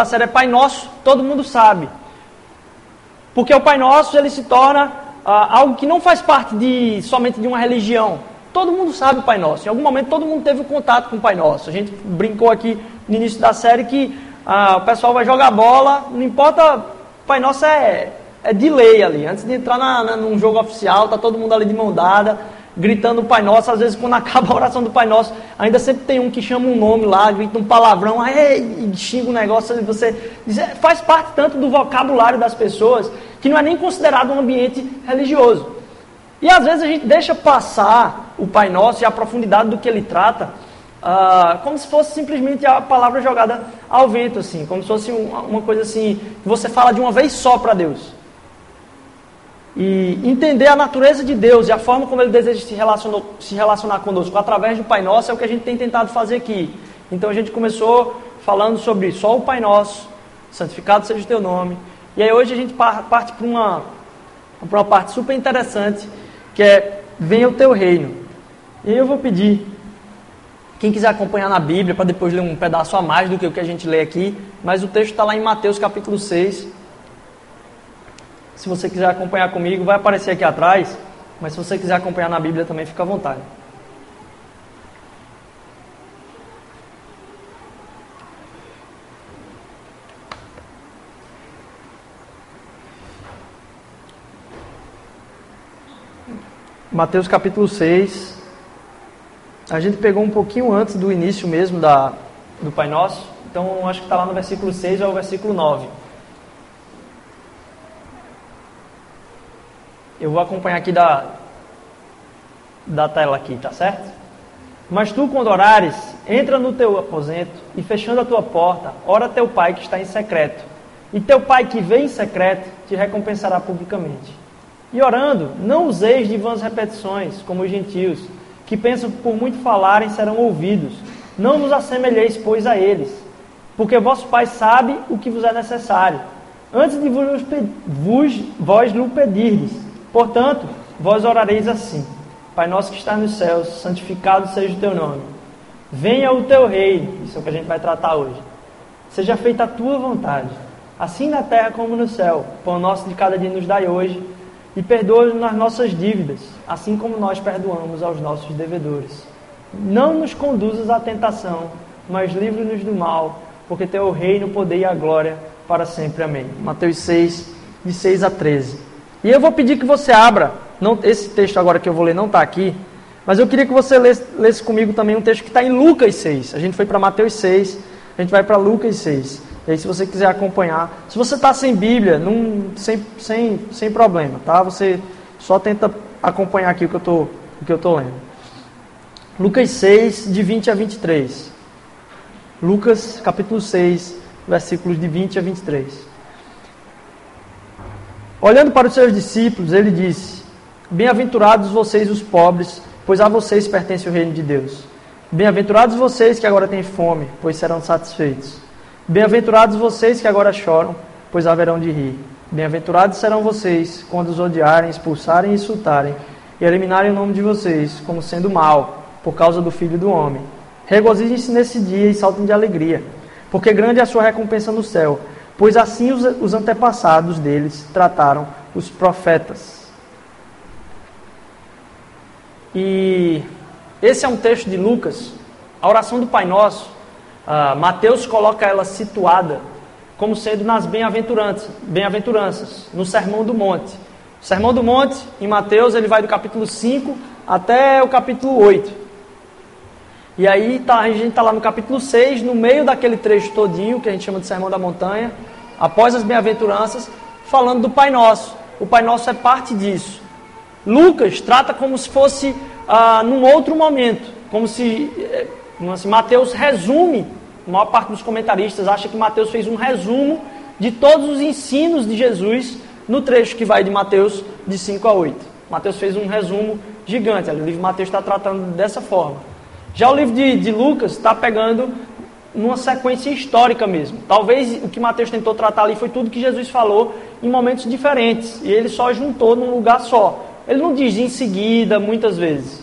da série é Pai Nosso, todo mundo sabe. Porque o Pai Nosso ele se torna ah, algo que não faz parte de somente de uma religião. Todo mundo sabe o Pai Nosso. Em algum momento todo mundo teve contato com o Pai Nosso. A gente brincou aqui no início da série que ah, o pessoal vai jogar bola, não importa, o Pai Nosso é, é de lei ali. Antes de entrar na, na, num jogo oficial, tá todo mundo ali de mão dada gritando o Pai Nosso. Às vezes, quando acaba a oração do Pai Nosso, ainda sempre tem um que chama um nome lá, grita um palavrão, aí, xinga um negócio. Você é, faz parte tanto do vocabulário das pessoas que não é nem considerado um ambiente religioso. E às vezes a gente deixa passar o Pai Nosso e a profundidade do que ele trata, uh, como se fosse simplesmente a palavra jogada ao vento, assim, como se fosse uma coisa assim, que você fala de uma vez só para Deus e entender a natureza de Deus e a forma como Ele deseja se relacionar, se relacionar conosco através do Pai Nosso é o que a gente tem tentado fazer aqui. Então a gente começou falando sobre só o Pai Nosso, santificado seja o Teu nome. E aí hoje a gente parte para uma, uma parte super interessante, que é venha o Teu reino. E eu vou pedir, quem quiser acompanhar na Bíblia, para depois ler um pedaço a mais do que o que a gente lê aqui, mas o texto está lá em Mateus capítulo 6, se você quiser acompanhar comigo, vai aparecer aqui atrás. Mas se você quiser acompanhar na Bíblia também, fica à vontade. Mateus capítulo 6. A gente pegou um pouquinho antes do início mesmo da, do Pai Nosso. Então acho que está lá no versículo 6 ou o versículo 9. Eu vou acompanhar aqui da, da tela aqui, tá certo? Mas tu, quando orares, entra no teu aposento e fechando a tua porta, ora teu pai que está em secreto. E teu pai que vem em secreto te recompensará publicamente. E orando, não useis de vãs repetições, como os gentios, que pensam que por muito falarem serão ouvidos. Não vos assemelheis, pois, a eles, porque vosso Pai sabe o que vos é necessário, antes de vos, vos vós lhe pedirdes. Portanto, vós orareis assim: Pai nosso que está nos céus, santificado seja o teu nome. Venha o teu reino, isso é o que a gente vai tratar hoje. Seja feita a tua vontade, assim na terra como no céu. Pão nosso de cada dia nos dai hoje, e perdoa-nos nas nossas dívidas, assim como nós perdoamos aos nossos devedores. Não nos conduzas à tentação, mas livre-nos do mal, porque teu reino, o poder e a glória para sempre. Amém. Mateus 6, de 6 a 13. E eu vou pedir que você abra, não, esse texto agora que eu vou ler não está aqui, mas eu queria que você lesse, lesse comigo também um texto que está em Lucas 6. A gente foi para Mateus 6, a gente vai para Lucas 6. E aí, se você quiser acompanhar, se você está sem Bíblia, não, sem, sem, sem problema, tá? Você só tenta acompanhar aqui o que eu tô, o que eu tô lendo. Lucas 6, de 20 a 23. Lucas, capítulo 6, versículos de 20 a 23. Olhando para os seus discípulos, ele disse: Bem-aventurados vocês, os pobres, pois a vocês pertence o reino de Deus. Bem-aventurados vocês que agora têm fome, pois serão satisfeitos. Bem-aventurados vocês que agora choram, pois haverão de rir. Bem-aventurados serão vocês quando os odiarem, expulsarem e insultarem, e eliminarem o nome de vocês como sendo mal, por causa do Filho do Homem. Regozijem-se nesse dia e saltem de alegria, porque grande é a sua recompensa no céu pois assim os, os antepassados deles trataram os profetas. E esse é um texto de Lucas, a oração do Pai Nosso. Uh, Mateus coloca ela situada como sendo nas bem-aventuranças, bem-aventuranças, no Sermão do Monte. O Sermão do Monte, em Mateus, ele vai do capítulo 5 até o capítulo 8. E aí tá, a gente está lá no capítulo 6, no meio daquele trecho todinho, que a gente chama de Sermão da Montanha, após as bem-aventuranças, falando do Pai Nosso. O Pai Nosso é parte disso. Lucas trata como se fosse ah, num outro momento, como se eh, assim, Mateus resume, a maior parte dos comentaristas acha que Mateus fez um resumo de todos os ensinos de Jesus no trecho que vai de Mateus de 5 a 8. Mateus fez um resumo gigante, o livro de Mateus está tratando dessa forma. Já o livro de, de Lucas está pegando numa sequência histórica mesmo. Talvez o que Mateus tentou tratar ali foi tudo que Jesus falou em momentos diferentes. E ele só juntou num lugar só. Ele não diz em seguida, muitas vezes.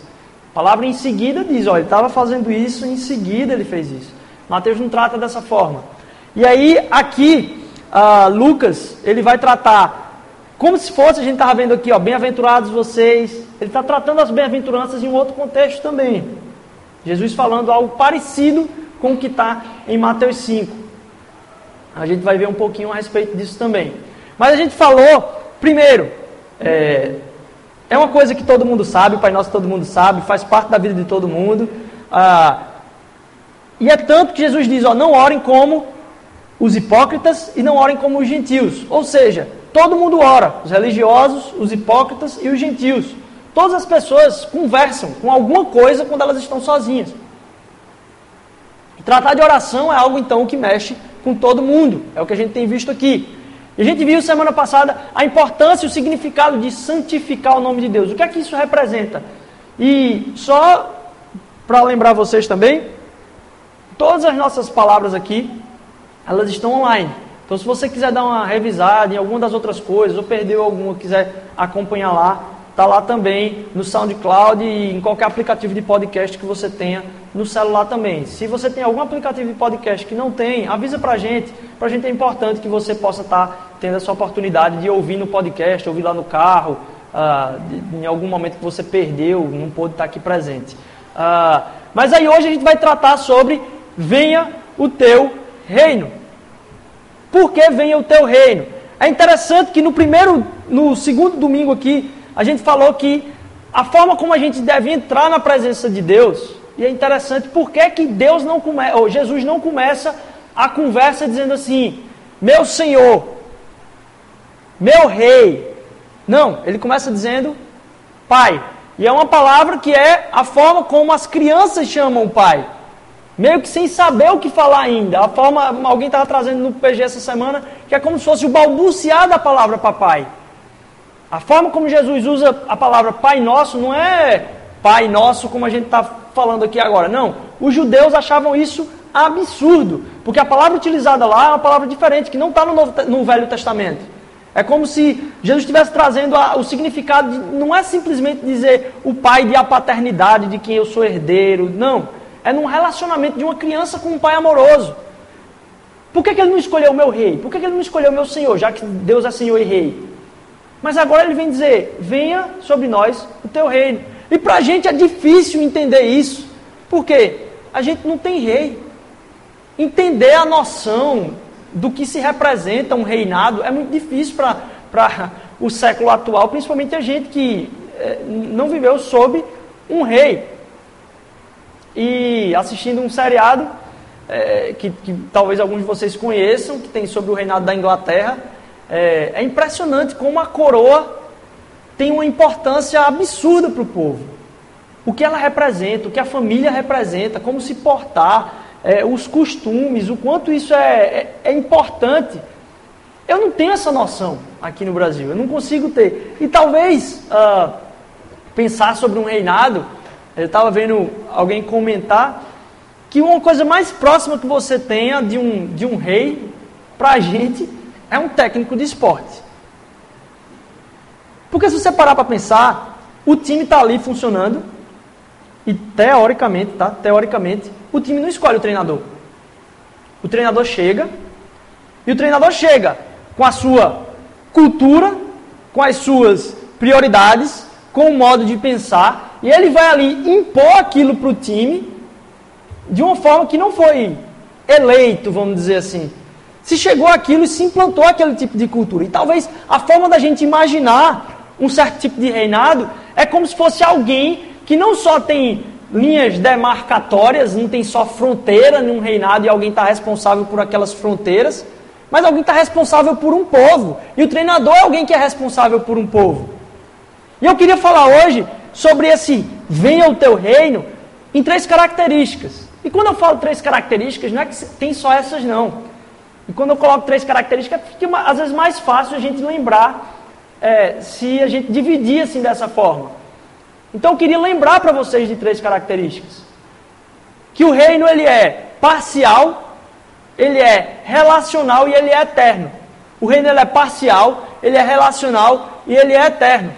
A palavra em seguida diz, olha, ele estava fazendo isso, em seguida ele fez isso. Mateus não trata dessa forma. E aí, aqui, uh, Lucas, ele vai tratar como se fosse, a gente estava vendo aqui, ó, bem-aventurados vocês. Ele está tratando as bem-aventuranças em um outro contexto também. Jesus falando algo parecido com o que está em Mateus 5. A gente vai ver um pouquinho a respeito disso também. Mas a gente falou, primeiro, é, é uma coisa que todo mundo sabe, o Pai Nosso todo mundo sabe, faz parte da vida de todo mundo. Ah, e é tanto que Jesus diz: ó, não orem como os hipócritas e não orem como os gentios. Ou seja, todo mundo ora, os religiosos, os hipócritas e os gentios. Todas as pessoas conversam com alguma coisa quando elas estão sozinhas. Tratar de oração é algo então que mexe com todo mundo, é o que a gente tem visto aqui. E a gente viu semana passada a importância e o significado de santificar o nome de Deus. O que é que isso representa? E só para lembrar vocês também, todas as nossas palavras aqui elas estão online. Então, se você quiser dar uma revisada em alguma das outras coisas, ou perdeu alguma, quiser acompanhar lá, está lá também no SoundCloud e em qualquer aplicativo de podcast que você tenha no celular também. Se você tem algum aplicativo de podcast que não tem, avisa para a gente. Para a gente é importante que você possa estar tá tendo essa oportunidade de ouvir no podcast, ouvir lá no carro, uh, de, em algum momento que você perdeu, não pôde estar tá aqui presente. Uh, mas aí hoje a gente vai tratar sobre venha o teu reino. Por que venha o teu reino? É interessante que no primeiro, no segundo domingo aqui, a gente falou que a forma como a gente deve entrar na presença de Deus, e é interessante por que, Deus não começa, ou Jesus não começa a conversa dizendo assim, meu Senhor, meu rei. Não, ele começa dizendo Pai. E é uma palavra que é a forma como as crianças chamam o Pai meio que sem saber o que falar ainda. A forma, alguém estava trazendo no PG essa semana, que é como se fosse o balbuciar da palavra papai. A forma como Jesus usa a palavra Pai Nosso não é Pai Nosso como a gente está falando aqui agora. Não. Os judeus achavam isso absurdo, porque a palavra utilizada lá é uma palavra diferente, que não está no, no, Velho Testamento. É como se Jesus estivesse trazendo a, o significado de, não é simplesmente dizer o pai de a paternidade de quem eu sou herdeiro, não é num relacionamento de uma criança com um pai amoroso. Por que, que ele não escolheu o meu rei? Por que, que ele não escolheu o meu senhor, já que Deus é senhor e rei? Mas agora ele vem dizer: venha sobre nós o teu reino. E para a gente é difícil entender isso. Por quê? A gente não tem rei. Entender a noção do que se representa um reinado é muito difícil para o século atual, principalmente a gente que é, não viveu sob um rei e assistindo um seriado é, que, que, talvez alguns de vocês conheçam, que tem sobre o reinado da Inglaterra. É, é impressionante como a coroa tem uma importância absurda para o povo. O que ela representa, o que a família representa, como se portar, é, os costumes, o quanto isso é, é, é importante. Eu não tenho essa noção aqui no Brasil, eu não consigo ter. E talvez uh, pensar sobre um reinado eu estava vendo alguém comentar que uma coisa mais próxima que você tenha de um, de um rei, para a gente, é um técnico de esporte. Porque se você parar para pensar, o time está ali funcionando e teoricamente, tá? Teoricamente, o time não escolhe o treinador. O treinador chega e o treinador chega com a sua cultura, com as suas prioridades, com o modo de pensar e ele vai ali impor aquilo para o time de uma forma que não foi eleito, vamos dizer assim. Se chegou aquilo e se implantou aquele tipo de cultura. E talvez a forma da gente imaginar um certo tipo de reinado é como se fosse alguém que não só tem linhas demarcatórias, não tem só fronteira num reinado e alguém está responsável por aquelas fronteiras, mas alguém está responsável por um povo. E o treinador é alguém que é responsável por um povo. E eu queria falar hoje sobre esse venha o teu reino em três características. E quando eu falo três características, não é que tem só essas não. E quando eu coloco três características, fica às vezes mais fácil a gente lembrar é, se a gente dividir assim dessa forma. Então eu queria lembrar para vocês de três características. Que o reino ele é parcial, ele é relacional e ele é eterno. O reino ele é parcial, ele é relacional e ele é eterno.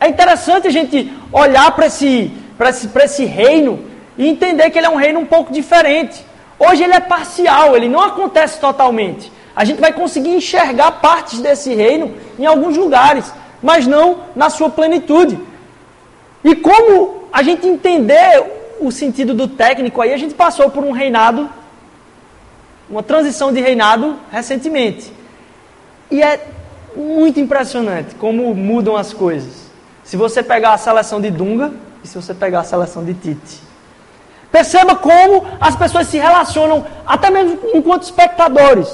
É interessante a gente olhar para esse, esse, esse reino e entender que ele é um reino um pouco diferente. Hoje ele é parcial, ele não acontece totalmente. A gente vai conseguir enxergar partes desse reino em alguns lugares, mas não na sua plenitude. E como a gente entender o sentido do técnico aí, a gente passou por um reinado, uma transição de reinado recentemente. E é muito impressionante como mudam as coisas. Se você pegar a seleção de Dunga e se você pegar a seleção de Tite. Perceba como as pessoas se relacionam, até mesmo enquanto espectadores.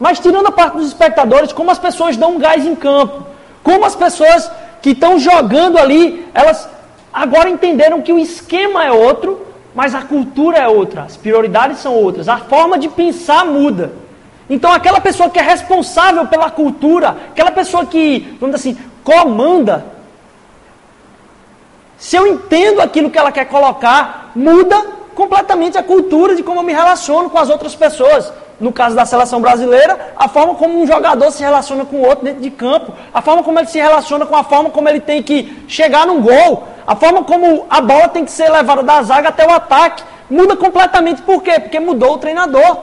Mas tirando a parte dos espectadores, como as pessoas dão um gás em campo. Como as pessoas que estão jogando ali, elas agora entenderam que o esquema é outro, mas a cultura é outra, as prioridades são outras, a forma de pensar muda. Então aquela pessoa que é responsável pela cultura, aquela pessoa que, vamos dizer assim, comanda, se eu entendo aquilo que ela quer colocar, muda completamente a cultura de como eu me relaciono com as outras pessoas. No caso da seleção brasileira, a forma como um jogador se relaciona com o outro dentro de campo, a forma como ele se relaciona com a forma como ele tem que chegar num gol, a forma como a bola tem que ser levada da zaga até o ataque, muda completamente. Por quê? Porque mudou o treinador.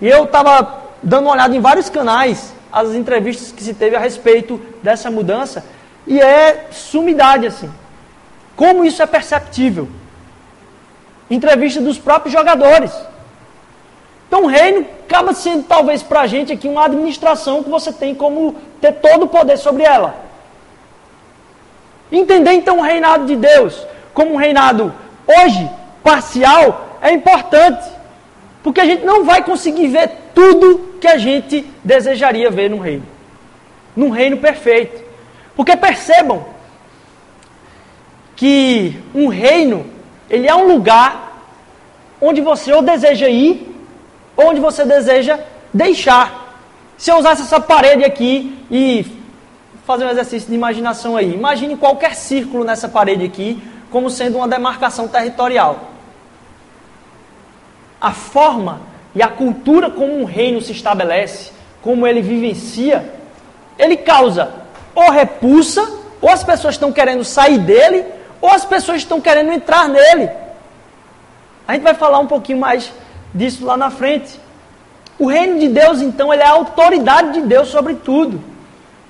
E eu estava dando uma olhada em vários canais, as entrevistas que se teve a respeito dessa mudança, e é sumidade assim. Como isso é perceptível? Entrevista dos próprios jogadores. Então o reino acaba sendo talvez para a gente aqui uma administração que você tem como ter todo o poder sobre ela. Entender então o reinado de Deus como um reinado hoje parcial é importante. Porque a gente não vai conseguir ver tudo que a gente desejaria ver no reino. Num reino perfeito. Porque percebam que um reino, ele é um lugar onde você ou deseja ir, ou onde você deseja deixar. Se eu usasse essa parede aqui e fazer um exercício de imaginação aí, imagine qualquer círculo nessa parede aqui como sendo uma demarcação territorial. A forma e a cultura como um reino se estabelece, como ele vivencia, ele causa ou repulsa, ou as pessoas estão querendo sair dele, ou as pessoas estão querendo entrar nele. A gente vai falar um pouquinho mais disso lá na frente. O reino de Deus, então, ele é a autoridade de Deus sobre tudo.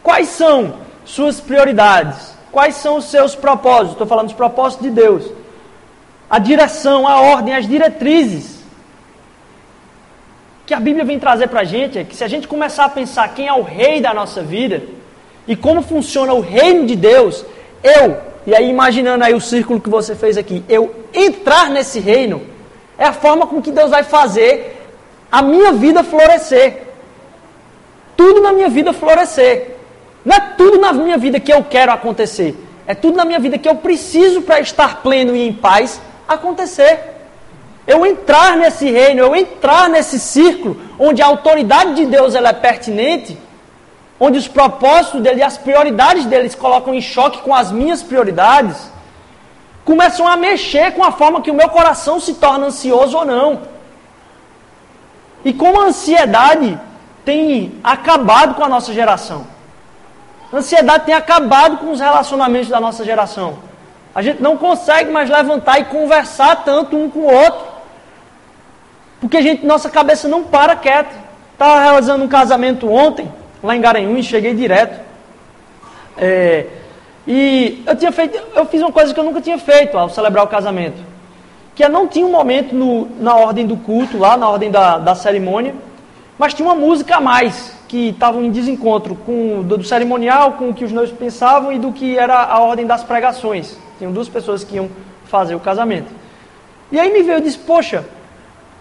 Quais são suas prioridades? Quais são os seus propósitos? Estou falando dos propósitos de Deus. A direção, a ordem, as diretrizes. Que a Bíblia vem trazer para a gente é que se a gente começar a pensar quem é o rei da nossa vida, e como funciona o reino de Deus, eu, e aí imaginando aí o círculo que você fez aqui, eu entrar nesse reino, é a forma com que Deus vai fazer a minha vida florescer. Tudo na minha vida florescer. Não é tudo na minha vida que eu quero acontecer. É tudo na minha vida que eu preciso para estar pleno e em paz acontecer. Eu entrar nesse reino, eu entrar nesse círculo onde a autoridade de Deus ela é pertinente, onde os propósitos dele e as prioridades dele se colocam em choque com as minhas prioridades, começam a mexer com a forma que o meu coração se torna ansioso ou não. E como a ansiedade tem acabado com a nossa geração. A ansiedade tem acabado com os relacionamentos da nossa geração. A gente não consegue mais levantar e conversar tanto um com o outro. Porque a gente, nossa cabeça não para quieta. Estava realizando um casamento ontem lá em Garanhuns, cheguei direto. É, e eu tinha feito, eu fiz uma coisa que eu nunca tinha feito ao celebrar o casamento. Que é não tinha um momento no, na ordem do culto, lá na ordem da, da cerimônia, mas tinha uma música a mais, que estava em desencontro com do, do, cerimonial, com o que os noivos pensavam e do que era a ordem das pregações. Tinham duas pessoas que iam fazer o casamento. E aí me veio e disse, poxa,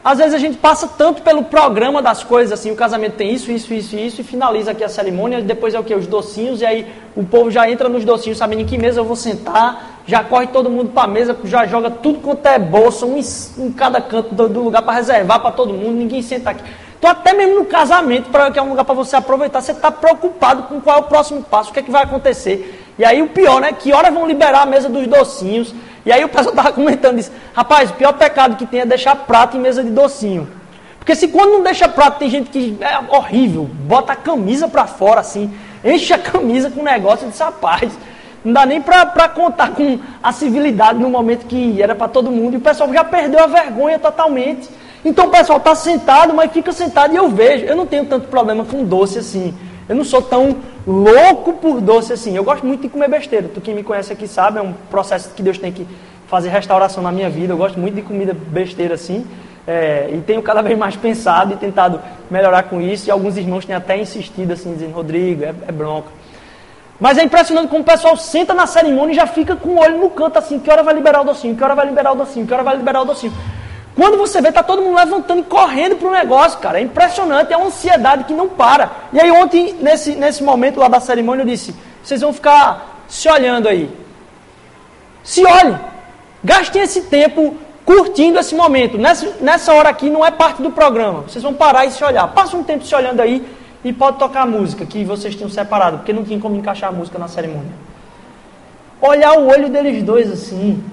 às vezes a gente passa tanto pelo programa das coisas, assim, o casamento tem isso, isso, isso, isso, e finaliza aqui a cerimônia, depois é o que? Os docinhos, e aí o povo já entra nos docinhos, sabendo em que mesa eu vou sentar, já corre todo mundo para a mesa, já joga tudo quanto é bolsa, um em, cada canto do, do lugar para reservar para todo mundo, ninguém senta aqui. Então até mesmo no casamento, para que é um lugar para você aproveitar, você está preocupado com qual é o próximo passo, o que é que vai acontecer. E aí o pior, né? Que horas vão liberar a mesa dos docinhos, e aí o pessoal estava comentando isso. Rapaz, o pior pecado que tem é deixar prato em mesa de docinho. Porque se quando não deixa prato, tem gente que é horrível, bota a camisa para fora assim, enche a camisa com negócio de rapaz. Não dá nem para contar com a civilidade no momento que era para todo mundo. E o pessoal já perdeu a vergonha totalmente. Então o pessoal está sentado, mas fica sentado e eu vejo. Eu não tenho tanto problema com doce assim. Eu não sou tão louco por doce assim. Eu gosto muito de comer besteira. Tu quem me conhece aqui sabe, é um processo que Deus tem que fazer restauração na minha vida. Eu gosto muito de comida besteira assim. É, e tenho cada vez mais pensado e tentado melhorar com isso. E alguns irmãos têm até insistido assim, dizendo, Rodrigo, é, é bronca. Mas é impressionante como o pessoal senta na cerimônia e já fica com o olho no canto assim, que hora vai liberar o docinho, que hora vai liberar o docinho, que hora vai liberar o docinho. Quando você vê, tá todo mundo levantando e correndo para o negócio, cara. É impressionante, é uma ansiedade que não para. E aí ontem, nesse, nesse momento lá da cerimônia, eu disse, vocês vão ficar se olhando aí. Se olhem. Gastem esse tempo curtindo esse momento. Nessa, nessa hora aqui não é parte do programa. Vocês vão parar e se olhar. Passa um tempo se olhando aí e pode tocar a música que vocês tinham separado, porque não tinha como encaixar a música na cerimônia. Olhar o olho deles dois assim.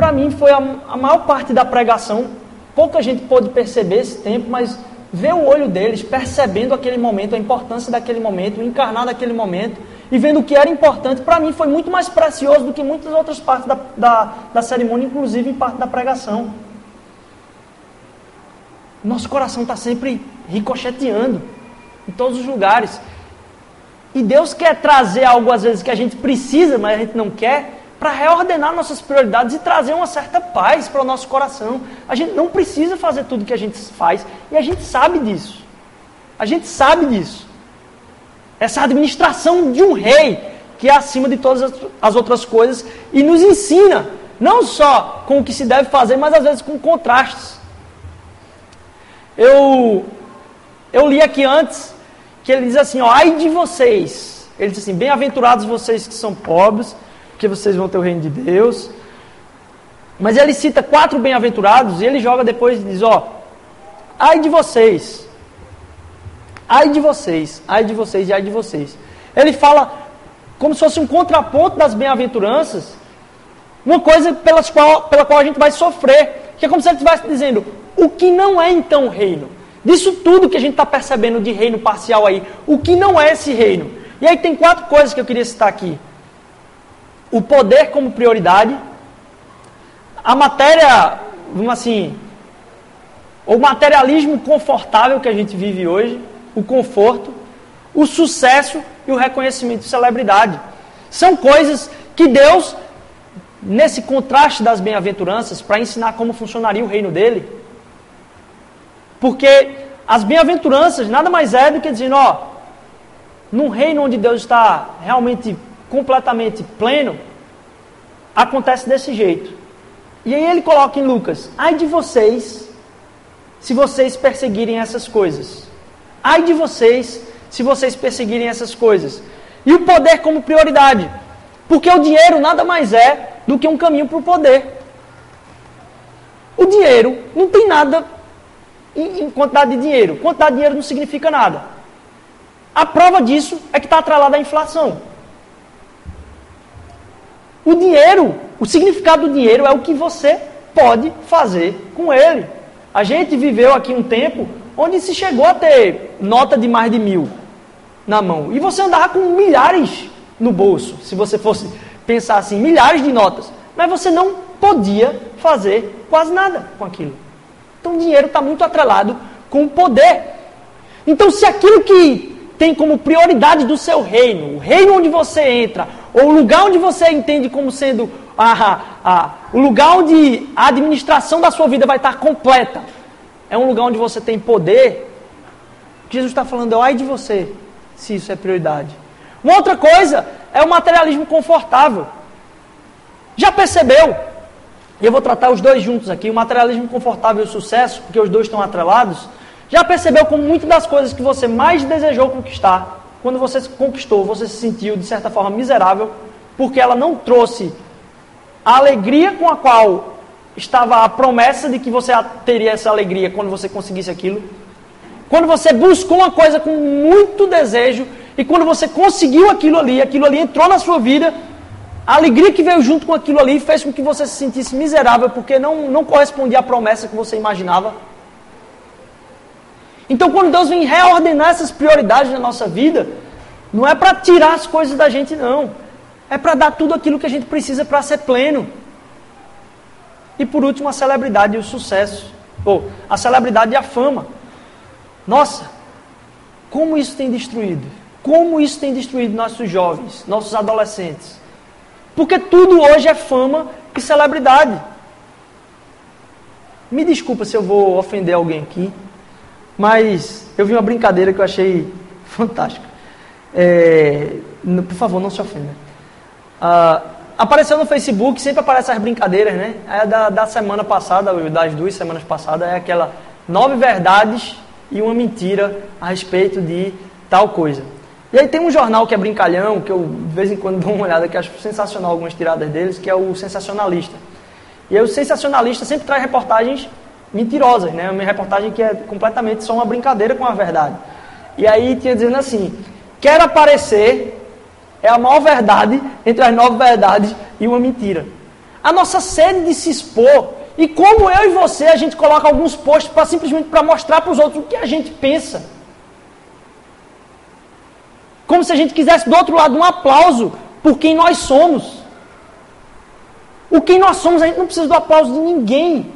Para mim foi a, a maior parte da pregação. Pouca gente pôde perceber esse tempo, mas ver o olho deles, percebendo aquele momento, a importância daquele momento, encarnar daquele momento, e vendo o que era importante, para mim foi muito mais precioso do que muitas outras partes da, da, da cerimônia, inclusive em parte da pregação. Nosso coração está sempre ricocheteando em todos os lugares. E Deus quer trazer algo, às vezes, que a gente precisa, mas a gente não quer, para reordenar nossas prioridades e trazer uma certa paz para o nosso coração. A gente não precisa fazer tudo que a gente faz e a gente sabe disso. A gente sabe disso. Essa administração de um rei que é acima de todas as outras coisas e nos ensina não só com o que se deve fazer, mas às vezes com contrastes. Eu eu li aqui antes que ele diz assim, ó, ai de vocês. Ele diz assim, bem-aventurados vocês que são pobres, porque vocês vão ter o reino de Deus. Mas ele cita quatro bem-aventurados e ele joga depois e diz, ó, ai de vocês ai de vocês, ai de vocês e ai de vocês. Ele fala como se fosse um contraponto das bem-aventuranças, uma coisa pelas qual, pela qual a gente vai sofrer, que é como se ele estivesse dizendo, o que não é então o reino? Disso tudo que a gente está percebendo de reino parcial aí, o que não é esse reino? E aí tem quatro coisas que eu queria citar aqui. O poder como prioridade, a matéria, vamos assim, o materialismo confortável que a gente vive hoje, o conforto, o sucesso e o reconhecimento de celebridade. São coisas que Deus, nesse contraste das bem-aventuranças, para ensinar como funcionaria o reino dele. Porque as bem-aventuranças nada mais é do que dizendo, ó, num reino onde Deus está realmente completamente pleno, acontece desse jeito. E aí ele coloca em Lucas: ai de vocês se vocês perseguirem essas coisas. Ai de vocês se vocês perseguirem essas coisas. E o poder como prioridade. Porque o dinheiro nada mais é do que um caminho para o poder. O dinheiro não tem nada em, quantidade de dinheiro. Quantidade de dinheiro não significa nada. A prova disso é que está atrelada à inflação. O dinheiro, o significado do dinheiro é o que você pode fazer com ele. A gente viveu aqui um tempo onde se chegou a ter nota de mais de mil na mão. E você andava com milhares no bolso, se você fosse pensar assim, milhares de notas. Mas você não podia fazer quase nada com aquilo. Então o dinheiro está muito atrelado com o poder. Então, se aquilo que tem como prioridade do seu reino, o reino onde você entra, ou o lugar onde você entende como sendo a, a, o lugar onde a administração da sua vida vai estar completa, é um lugar onde você tem poder, Jesus está falando, ai de você, se isso é prioridade. Uma outra coisa é o materialismo confortável. Já percebeu? E eu vou tratar os dois juntos aqui, o materialismo confortável e o sucesso, porque os dois estão atrelados. Já percebeu como muitas das coisas que você mais desejou conquistar, quando você conquistou, você se sentiu de certa forma miserável, porque ela não trouxe a alegria com a qual estava a promessa de que você teria essa alegria quando você conseguisse aquilo. Quando você buscou uma coisa com muito desejo e quando você conseguiu aquilo ali, aquilo ali entrou na sua vida, a alegria que veio junto com aquilo ali fez com que você se sentisse miserável porque não, não correspondia à promessa que você imaginava. Então, quando Deus vem reordenar essas prioridades na nossa vida, Não é para tirar as coisas da gente, não. É para dar tudo aquilo que a gente precisa para ser pleno. E por último, a celebridade e o sucesso. Ou a celebridade e a fama. Nossa, como isso tem destruído? Como isso tem destruído nossos jovens, nossos adolescentes? Porque tudo hoje é fama e celebridade. Me desculpa se eu vou ofender alguém aqui, mas eu vi uma brincadeira que eu achei fantástica. É, por favor, não se ofenda. Ah, apareceu no Facebook, sempre aparecem as brincadeiras, né? É da, da semana passada, das duas semanas passadas, é aquela nove verdades e uma mentira a respeito de tal coisa. E aí tem um jornal que é brincalhão, que eu de vez em quando dou uma olhada, que acho sensacional algumas tiradas deles, que é o Sensacionalista. E aí o Sensacionalista sempre traz reportagens mentirosas, né? Uma reportagem que é completamente só uma brincadeira com a verdade. E aí tinha dizendo assim, quer aparecer é a maior verdade entre as nove verdades e uma mentira. A nossa sede de se expor e como eu e você a gente coloca alguns posts para simplesmente para mostrar para os outros o que a gente pensa. Como se a gente quisesse do outro lado um aplauso por quem nós somos. O quem nós somos, a gente não precisa do aplauso de ninguém.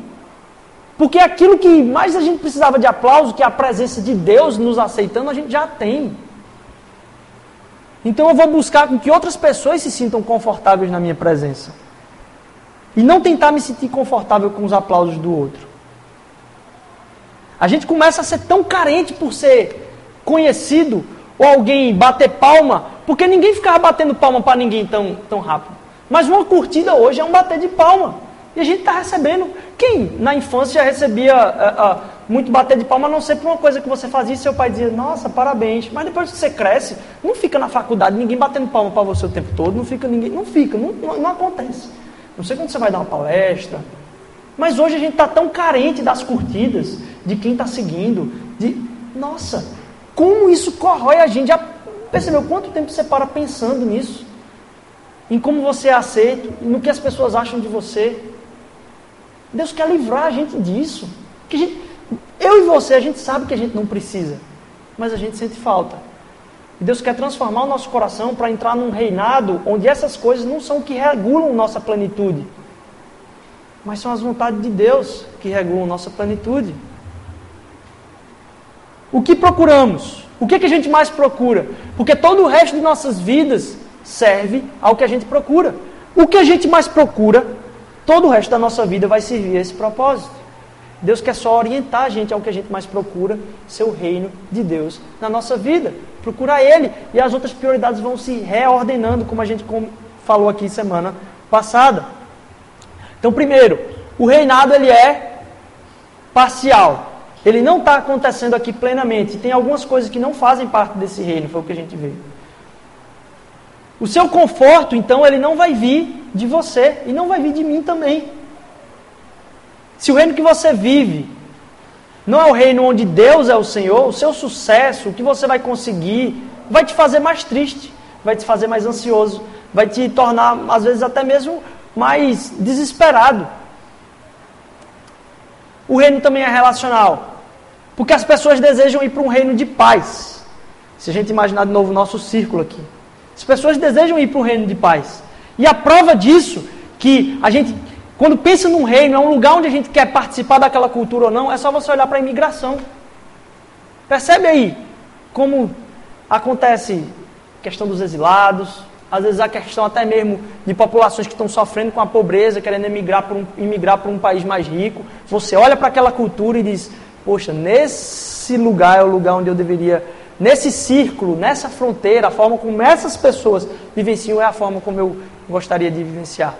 Porque aquilo que mais a gente precisava de aplauso, que é a presença de Deus nos aceitando, a gente já tem. Então eu vou buscar com que outras pessoas se sintam confortáveis na minha presença. E não tentar me sentir confortável com os aplausos do outro. A gente começa a ser tão carente por ser conhecido ou alguém bater palma, porque ninguém ficava batendo palma para ninguém tão, tão rápido. Mas uma curtida hoje é um bater de palma. E a gente está recebendo. Quem na infância já recebia uh, uh, muito bater de palma, a não ser por uma coisa que você fazia e seu pai dizia, nossa, parabéns. Mas depois que você cresce, não fica na faculdade ninguém batendo palma para você o tempo todo, não fica ninguém. Não fica, não, não, não acontece. Não sei quando você vai dar uma palestra. Mas hoje a gente está tão carente das curtidas, de quem está seguindo, de. Nossa, como isso corrói a gente. Já percebeu quanto tempo você para pensando nisso? Em como você é aceito, no que as pessoas acham de você. Deus quer livrar a gente disso. Que gente, eu e você, a gente sabe que a gente não precisa, mas a gente sente falta. Deus quer transformar o nosso coração para entrar num reinado onde essas coisas não são o que regulam nossa plenitude, mas são as vontades de Deus que regulam nossa plenitude. O que procuramos? O que, que a gente mais procura? Porque todo o resto de nossas vidas serve ao que a gente procura. O que a gente mais procura, todo o resto da nossa vida vai servir a esse propósito. Deus quer só orientar a gente ao que a gente mais procura, ser o reino de Deus na nossa vida. Procura Ele e as outras prioridades vão se reordenando, como a gente falou aqui semana passada. Então, primeiro, o reinado ele é parcial. Ele não está acontecendo aqui plenamente. Tem algumas coisas que não fazem parte desse reino, foi o que a gente viu. O seu conforto, então, ele não vai vir de você e não vai vir de mim também. Se o reino que você vive não é o reino onde Deus é o Senhor, o seu sucesso, o que você vai conseguir, vai te fazer mais triste, vai te fazer mais ansioso, vai te tornar, às vezes, até mesmo mais desesperado. O reino também é relacional, porque as pessoas desejam ir para um reino de paz. Se a gente imaginar de novo o nosso círculo aqui, as pessoas desejam ir para um reino de paz. E a prova disso, que a gente quando pensa num reino, é um lugar onde a gente quer participar daquela cultura ou não, é só você olhar para a imigração. Percebe aí como acontece a questão dos exilados, às vezes a questão até mesmo de populações que estão sofrendo com a pobreza, querendo emigrar para um, emigrar para um país mais rico. Você olha para aquela cultura e diz: Poxa, nesse lugar é o lugar onde eu deveria, nesse círculo, nessa fronteira, a forma como essas pessoas vivenciam é a forma como eu gostaria de vivenciar.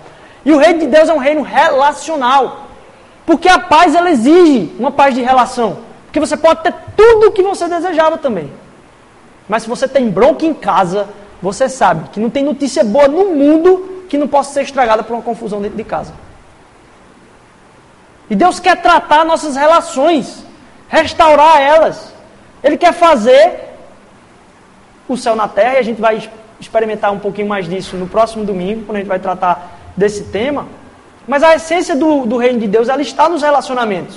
E o reino de Deus é um reino relacional. Porque a paz ela exige uma paz de relação. Porque você pode ter tudo o que você desejava também. Mas se você tem bronca em casa, você sabe que não tem notícia boa no mundo que não possa ser estragada por uma confusão dentro de casa. E Deus quer tratar nossas relações, restaurar elas. Ele quer fazer o céu na terra, e a gente vai experimentar um pouquinho mais disso no próximo domingo, quando a gente vai tratar desse tema, mas a essência do, do reino de Deus ela está nos relacionamentos.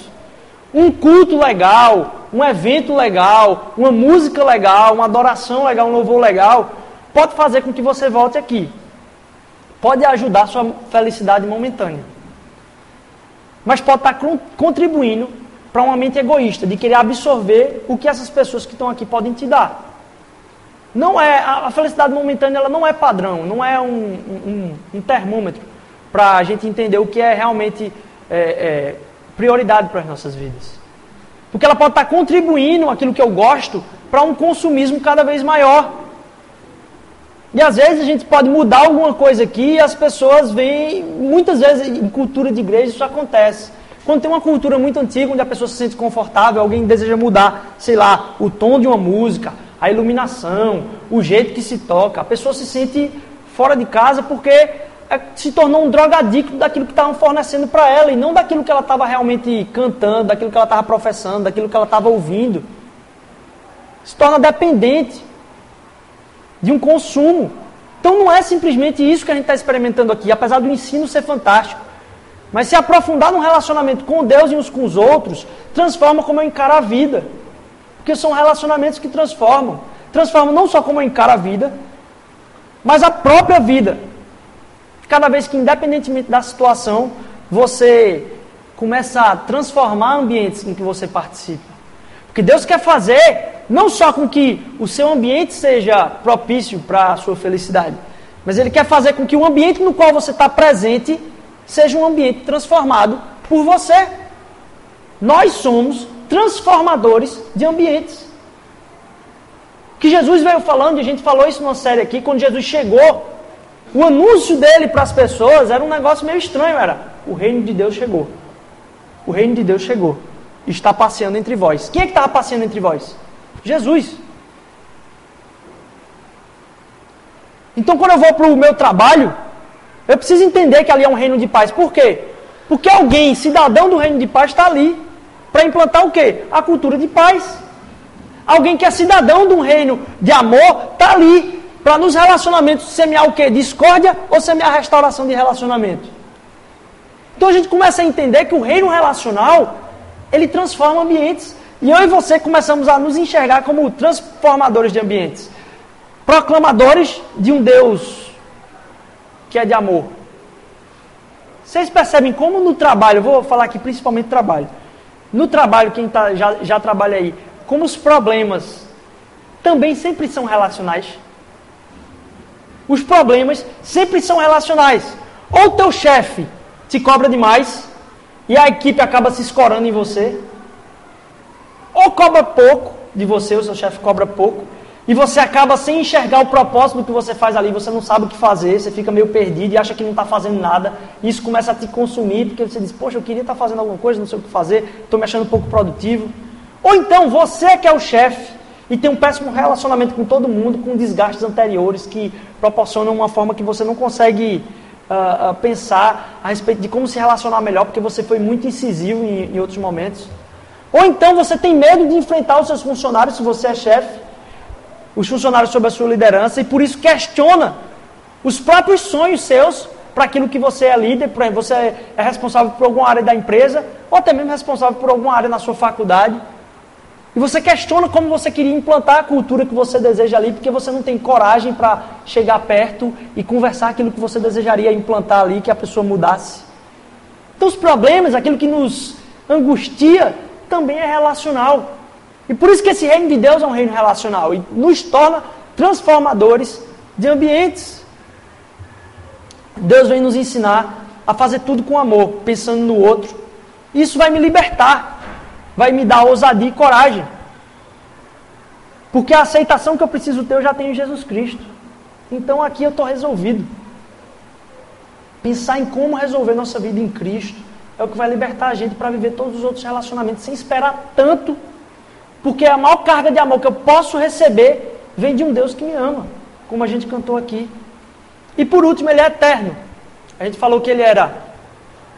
Um culto legal, um evento legal, uma música legal, uma adoração legal, um louvor legal, pode fazer com que você volte aqui. Pode ajudar sua felicidade momentânea. Mas pode estar contribuindo para uma mente egoísta, de querer absorver o que essas pessoas que estão aqui podem te dar. Não é a, felicidade momentânea, ela não é padrão, não é um, um, um termômetro para a gente entender o que é realmente é, é, prioridade para as nossas vidas. Porque ela pode estar contribuindo aquilo que eu gosto para um consumismo cada vez maior. E às vezes a gente pode mudar alguma coisa aqui e as pessoas veem, muitas vezes em cultura de igreja isso acontece. Quando tem uma cultura muito antiga, onde a pessoa se sente confortável, alguém deseja mudar, sei lá, o tom de uma música, a iluminação, o jeito que se toca, a pessoa se sente fora de casa porque é, se tornou um drogadicto daquilo que estavam fornecendo para ela e não daquilo que ela estava realmente cantando, daquilo que ela estava professando, daquilo que ela estava ouvindo. Se torna dependente de um consumo. Então não é simplesmente isso que a gente está experimentando aqui, apesar do ensino ser fantástico. Mas se aprofundar no relacionamento com Deus e uns com os outros, transforma como eu encaro a vida. Porque são relacionamentos que transformam. Transformam não só como eu encaro a vida, mas a própria vida. Cada vez que, independentemente da situação, você começa a transformar ambientes em que você participa. Porque Deus quer fazer não só com que o seu ambiente seja propício para a sua felicidade, mas Ele quer fazer com que o ambiente no qual você está presente seja um ambiente transformado por você. Nós somos transformadores de ambientes. Que Jesus veio falando, e a gente falou isso numa série aqui, quando Jesus chegou, o anúncio dele para as pessoas era um negócio meio estranho, era o reino de Deus chegou. O reino de Deus chegou. Está passeando entre vós. Quem é que estava passeando entre vós? Jesus. Então quando eu vou para o meu trabalho, eu preciso entender que ali é um reino de paz. Por quê? Porque alguém, cidadão do reino de paz, está ali para implantar o quê? A cultura de paz. Alguém que é cidadão de um reino de amor, está ali para nos relacionamentos semear o quê? Discórdia ou semear restauração de relacionamento? Então a gente começa a entender que o reino relacional, ele transforma ambientes. E eu e você começamos a nos enxergar como transformadores de ambientes. Proclamadores de um Deus que é de amor. Vocês percebem como no trabalho, vou falar aqui principalmente trabalho. No trabalho, quem tá, já, já trabalha aí, como os problemas também sempre são relacionais. Os problemas sempre são relacionais. Ou teu chefe te cobra demais e a equipe acaba se escorando em você. Ou cobra pouco de você, o seu chefe cobra pouco. E você acaba sem enxergar o propósito do que você faz ali, você não sabe o que fazer, você fica meio perdido e acha que não está fazendo nada. Isso começa a te consumir, porque você diz, poxa, eu queria estar tá fazendo alguma coisa, não sei o que fazer, estou me achando pouco produtivo. Ou então você que é o chefe e tem um péssimo relacionamento com todo mundo, com desgastes anteriores que proporcionam uma forma que você não consegue uh, uh, pensar a respeito de como se relacionar melhor, porque você foi muito incisivo em, em outros momentos. Ou então você tem medo de enfrentar os seus funcionários se você é chefe os funcionários sob a sua liderança e por isso questiona os próprios sonhos seus para aquilo que você é líder, exemplo, você é responsável por alguma área da empresa ou até mesmo responsável por alguma área na sua faculdade. E você questiona como você queria implantar a cultura que você deseja ali, porque você não tem coragem para chegar perto e conversar aquilo que você desejaria implantar ali, que a pessoa mudasse. Então, os problemas, aquilo que nos angustia, também é relacional. E por isso que esse reino de Deus é um reino relacional e nos torna transformadores de ambientes. Deus vem nos ensinar a fazer tudo com amor, pensando no outro. Isso vai me libertar, vai me dar ousadia e coragem. Porque a aceitação que eu preciso ter eu já tenho em Jesus Cristo. Então aqui eu estou resolvido. Pensar em como resolver nossa vida em Cristo é o que vai libertar a gente para viver todos os outros relacionamentos sem esperar tanto porque a maior carga de amor que eu posso receber vem de um Deus que me ama, como a gente cantou aqui. E por último, ele é eterno. A gente falou que ele era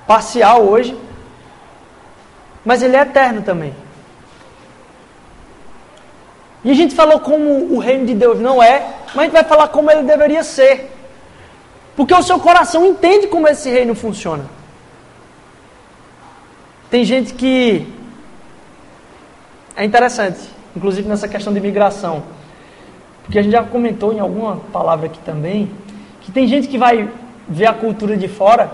parcial hoje, mas ele é eterno também. E a gente falou como o reino de Deus não é, mas a gente vai falar como ele deveria ser. Porque o seu coração entende como esse reino funciona. Tem gente que é interessante, inclusive nessa questão de migração. Porque a gente já comentou em alguma palavra aqui também, que tem gente que vai ver a cultura de fora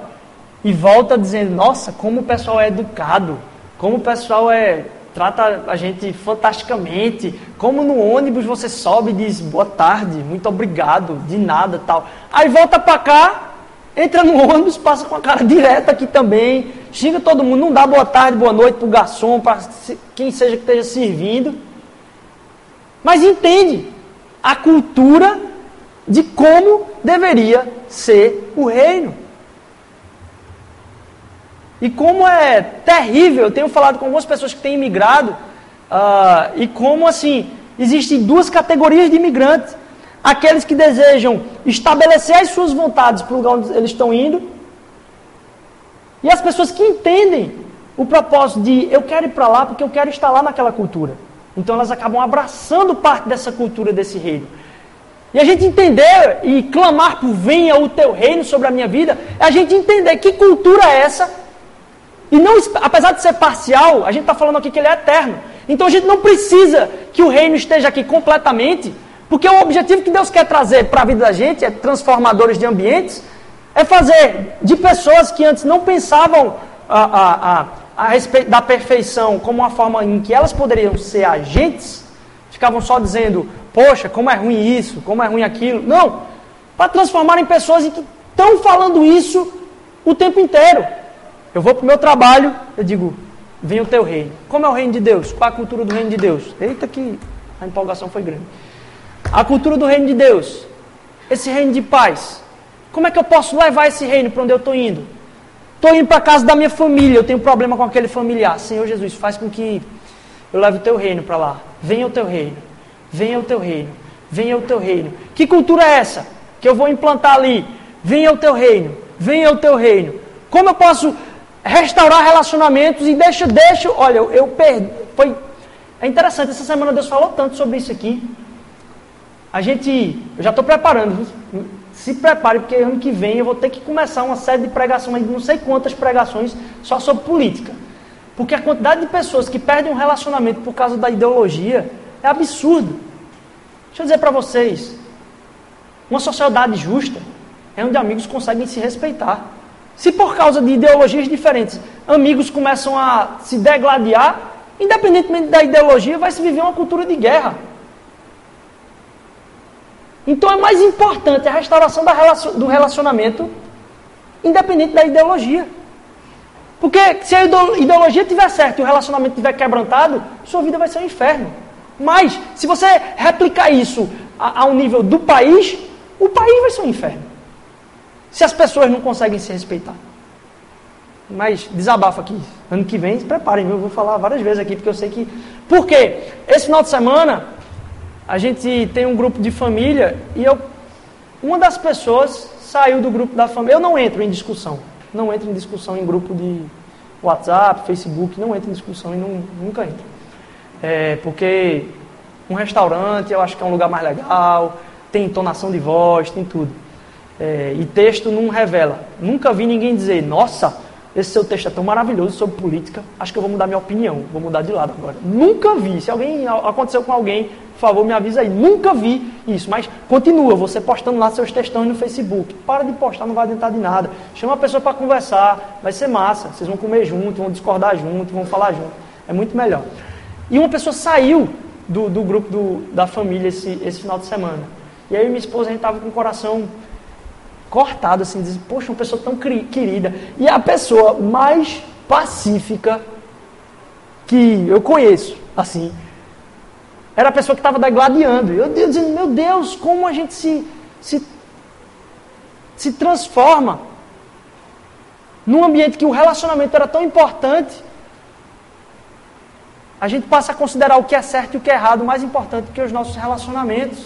e volta dizendo, nossa, como o pessoal é educado, como o pessoal é trata a gente fantasticamente, como no ônibus você sobe e diz boa tarde, muito obrigado, de nada, tal. Aí volta para cá, entra no ônibus, passa com a cara direta aqui também, xinga todo mundo, não dá boa tarde, boa noite pro garçom, para quem seja que esteja servindo. Mas entende a cultura de como deveria ser o reino. E como é terrível, eu tenho falado com algumas pessoas que têm imigrado, uh, e como assim, existem duas categorias de imigrantes aqueles que desejam estabelecer as suas vontades para o lugar onde eles estão indo, e as pessoas que entendem o propósito de eu quero ir para lá porque eu quero estar lá naquela cultura. Então elas acabam abraçando parte dessa cultura desse reino. E a gente entender e clamar por venha o teu reino sobre a minha vida, é a gente entender que cultura é essa. E não, apesar de ser parcial, a gente está falando aqui que ele é eterno. Então a gente não precisa que o reino esteja aqui completamente, porque o objetivo que Deus quer trazer para a vida da gente, é transformadores de ambientes, é fazer de pessoas que antes não pensavam a, a, a, a respeito da perfeição como uma forma em que elas poderiam ser agentes, ficavam só dizendo, poxa, como é ruim isso, como é ruim aquilo. Não, para transformar em pessoas que estão falando isso o tempo inteiro. Eu vou para o meu trabalho, eu digo, vem o teu reino. Como é o reino de Deus? Qual a cultura do reino de Deus? Eita que a empolgação foi grande. A cultura do reino de Deus. Esse reino de paz. Como é que eu posso levar esse reino para onde eu estou indo? Estou indo para a casa da minha família, eu tenho problema com aquele familiar. Senhor Jesus, faz com que eu leve o teu reino para lá. Venha o teu reino. Venha o teu reino. Venha o teu reino. Que cultura é essa que eu vou implantar ali? Venha o teu reino. Venha o teu reino. Como eu posso restaurar relacionamentos e deixa, deixa, olha, eu, eu perdi. Foi é interessante, essa semana Deus falou tanto sobre isso aqui. A gente, eu já estou preparando, se prepare, porque ano que vem eu vou ter que começar uma série de pregações, não sei quantas pregações, só sobre política. Porque a quantidade de pessoas que perdem um relacionamento por causa da ideologia é absurdo. Deixa eu dizer para vocês, uma sociedade justa é onde amigos conseguem se respeitar. Se por causa de ideologias diferentes, amigos começam a se degladiar, independentemente da ideologia, vai se viver uma cultura de guerra. Então é mais importante a restauração do relacionamento, independente da ideologia. Porque se a ideologia estiver certa e o relacionamento estiver quebrantado, sua vida vai ser um inferno. Mas, se você replicar isso ao nível do país, o país vai ser um inferno. Se as pessoas não conseguem se respeitar. Mas desabafo aqui. Ano que vem, se preparem, eu vou falar várias vezes aqui, porque eu sei que. Por quê? Esse final de semana, a gente tem um grupo de família e eu, uma das pessoas saiu do grupo da família. Eu não entro em discussão, não entro em discussão em grupo de WhatsApp, Facebook, não entro em discussão e não, nunca entro. É, porque um restaurante eu acho que é um lugar mais legal, tem entonação de voz, tem tudo. É, e texto não revela. Nunca vi ninguém dizer, nossa, esse seu texto é tão maravilhoso sobre política, acho que eu vou mudar minha opinião, vou mudar de lado agora. Nunca vi. Se alguém aconteceu com alguém, por favor, me avisa aí. Nunca vi isso. Mas continua, você postando lá seus textões no Facebook. Para de postar, não vai adiantar de nada. Chama a pessoa para conversar, vai ser massa. Vocês vão comer junto, vão discordar junto, vão falar junto. É muito melhor. E uma pessoa saiu do, do grupo do, da família esse, esse final de semana. E aí minha esposa, a gente estava com o coração cortado, assim, diz, poxa, uma pessoa tão querida. E a pessoa mais pacífica que eu conheço, assim, era a pessoa que estava degladiando. Eu dizendo, meu Deus, como a gente se, se, se transforma num ambiente que o relacionamento era tão importante. A gente passa a considerar o que é certo e o que é errado mais importante que os nossos relacionamentos.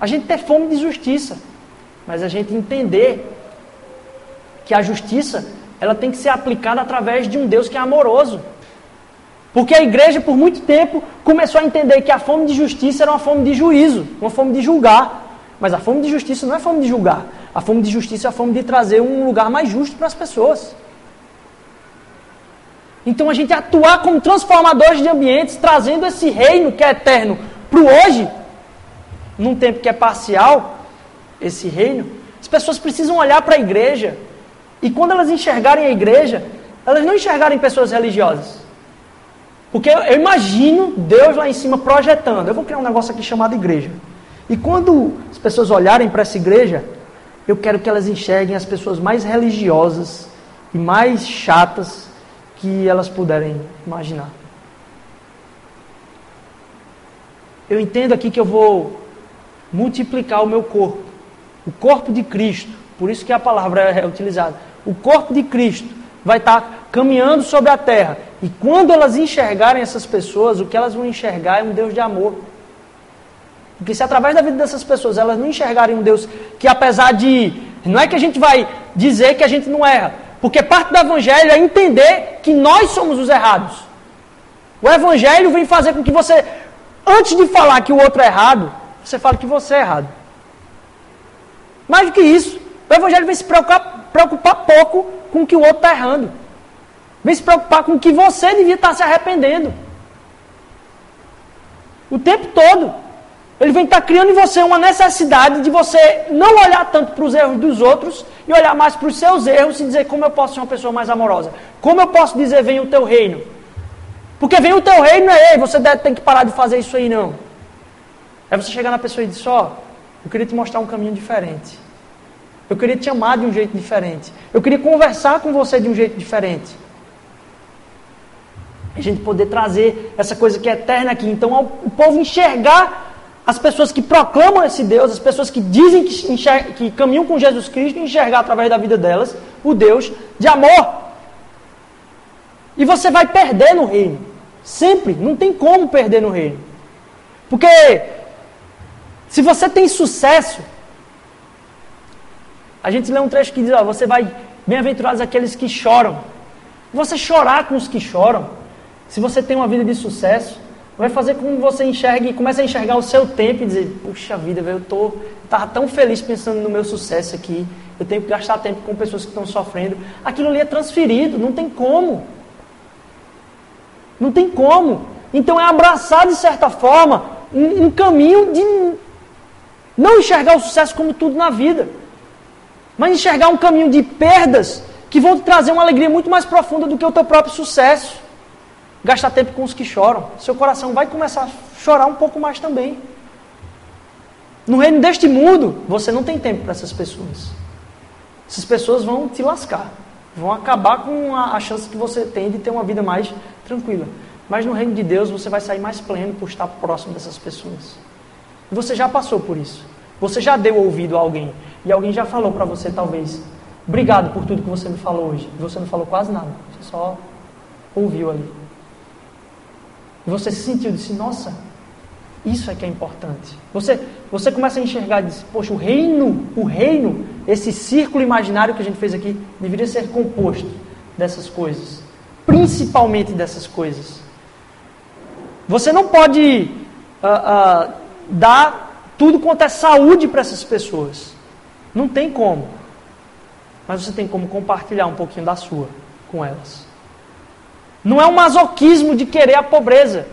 A gente ter fome de justiça, mas a gente entender que a justiça ela tem que ser aplicada através de um Deus que é amoroso. Porque a igreja, por muito tempo, começou a entender que a fome de justiça era uma fome de juízo, uma fome de julgar. Mas a fome de justiça não é fome de julgar. A fome de justiça é a fome de trazer um lugar mais justo para as pessoas. Então a gente atuar como transformadores de ambientes, trazendo esse reino que é eterno para o hoje, num tempo que é parcial, esse reino, as pessoas precisam olhar para a igreja e quando elas enxergarem a igreja, elas não enxergarem pessoas religiosas. Porque eu, imagino Deus lá em cima projetando. Eu vou criar um negócio aqui chamado igreja. E quando as pessoas olharem para essa igreja, eu quero que elas enxerguem as pessoas mais religiosas e mais chatas que elas puderem imaginar. Eu entendo aqui que eu vou multiplicar o meu corpo, o corpo de Cristo, por isso que a palavra é utilizada. O corpo de Cristo vai estar caminhando sobre a terra. E quando elas enxergarem essas pessoas, o que elas vão enxergar é um Deus de amor. Porque se através da vida dessas pessoas elas não enxergarem um Deus que apesar de. Não é que a gente vai dizer que a gente não erra. Porque parte do Evangelho é entender que nós somos os errados. O Evangelho vem fazer com que você, antes de falar que o outro é errado, você fale que você é errado. Mais do que isso, o Evangelho vem se preocupar, preocupar pouco com que o outro está errando. Vem se preocupar com que você devia estar se arrependendo. O tempo todo. Ele vem estar criando em você uma necessidade de você não olhar tanto para os erros dos outros e olhar mais para os seus erros e dizer como eu posso ser uma pessoa mais amorosa. Como eu posso dizer vem o teu reino. Porque vem o teu reino, é, ei, você deve, tem que parar de fazer isso aí não. É você chegar na pessoa e dizer, ó, oh, eu queria te mostrar um caminho diferente. Eu queria te amar de um jeito diferente. Eu queria conversar com você de um jeito diferente. A gente poder trazer essa coisa que é eterna aqui. Então, o povo enxergar as pessoas que proclamam esse Deus, as pessoas que dizem que, enxerga, que caminham com Jesus Cristo, enxergar através da vida delas o Deus de amor. E você vai perder no reino. Sempre. Não tem como perder no reino. Porque se você tem sucesso, a gente lê um trecho que diz: ó, você vai, bem-aventurados aqueles que choram. Você chorar com os que choram, se você tem uma vida de sucesso, vai fazer com que você enxergue, comece a enxergar o seu tempo e dizer: puxa vida, eu tô, tava tão feliz pensando no meu sucesso aqui. Eu tenho que gastar tempo com pessoas que estão sofrendo. Aquilo ali é transferido, não tem como. Não tem como. Então é abraçar de certa forma um, um caminho de não enxergar o sucesso como tudo na vida mas enxergar um caminho de perdas que vão te trazer uma alegria muito mais profunda do que o teu próprio sucesso. Gastar tempo com os que choram. Seu coração vai começar a chorar um pouco mais também. No reino deste mundo, você não tem tempo para essas pessoas. Essas pessoas vão te lascar. Vão acabar com a, a chance que você tem de ter uma vida mais tranquila. Mas no reino de Deus, você vai sair mais pleno por estar próximo dessas pessoas. Você já passou por isso. Você já deu ouvido a alguém. E alguém já falou para você, talvez, obrigado por tudo que você me falou hoje. E você não falou quase nada. Você só ouviu ali. E você se sentiu, disse, nossa, isso é que é importante. Você, você começa a enxergar diz, poxa, o reino, o reino, esse círculo imaginário que a gente fez aqui, deveria ser composto dessas coisas. Principalmente dessas coisas. Você não pode uh, uh, dar tudo quanto é saúde para essas pessoas. Não tem como. Mas você tem como compartilhar um pouquinho da sua com elas. Não é um masoquismo de querer a pobreza.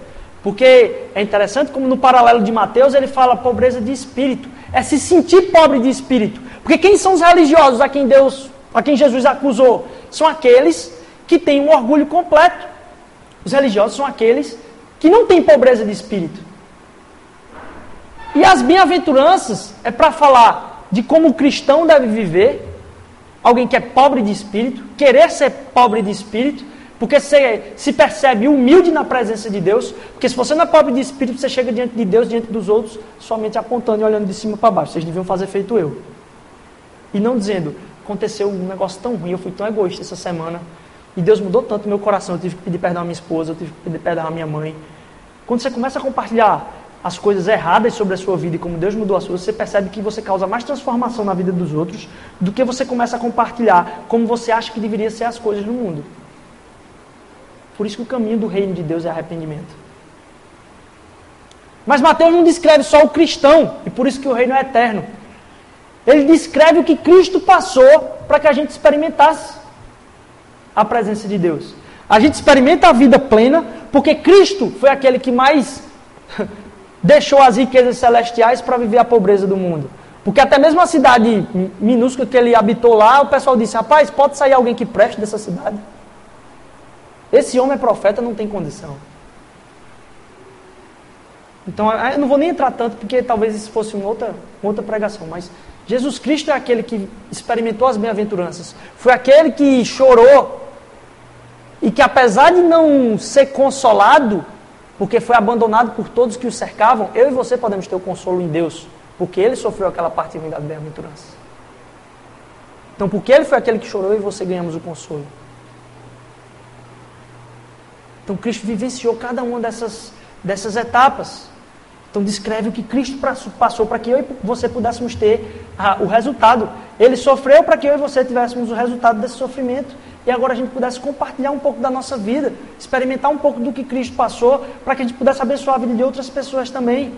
Porque é interessante como no paralelo de Mateus ele fala pobreza de espírito. É se sentir pobre de espírito. Porque quem são os religiosos a quem Deus, a quem Jesus acusou? São aqueles que têm um orgulho completo. Os religiosos são aqueles que não têm pobreza de espírito. E as bem-aventuranças é para falar de como o cristão deve viver, alguém que é pobre de espírito, querer ser pobre de espírito, porque você se percebe humilde na presença de Deus, porque se você não é pobre de espírito, você chega diante de Deus, diante dos outros, somente apontando e olhando de cima para baixo. Vocês deviam fazer feito eu. E não dizendo, aconteceu um negócio tão ruim, eu fui tão egoísta essa semana, e Deus mudou tanto meu coração, eu tive que pedir perdão à minha esposa, eu tive que pedir perdão à minha mãe. Quando você começa a compartilhar as coisas erradas sobre a sua vida e como Deus mudou a sua, você percebe que você causa mais transformação na vida dos outros do que você começa a compartilhar como você acha que deveria ser as coisas no mundo. Por isso que o caminho do reino de Deus é arrependimento. Mas Mateus não descreve só o cristão, e por isso que o reino é eterno. Ele descreve o que Cristo passou para que a gente experimentasse a presença de Deus. A gente experimenta a vida plena porque Cristo foi aquele que mais deixou as riquezas celestiais para viver a pobreza do mundo. Porque até mesmo a cidade minúscula que ele habitou lá, o pessoal disse: rapaz, pode sair alguém que preste dessa cidade? Esse homem é profeta, não tem condição. Então, eu não vou nem entrar tanto, porque talvez isso fosse uma outra, uma outra pregação, mas Jesus Cristo é aquele que experimentou as bem-aventuranças. Foi aquele que chorou e que, apesar de não ser consolado, porque foi abandonado por todos que o cercavam, eu e você podemos ter o consolo em Deus, porque ele sofreu aquela parte ruim das bem-aventuranças. Então, porque ele foi aquele que chorou, e você ganhamos o consolo. Então Cristo vivenciou cada uma dessas, dessas etapas. Então descreve o que Cristo passou para que eu e você pudéssemos ter o resultado. Ele sofreu para que eu e você tivéssemos o resultado desse sofrimento. E agora a gente pudesse compartilhar um pouco da nossa vida, experimentar um pouco do que Cristo passou, para que a gente pudesse abençoar a vida de outras pessoas também.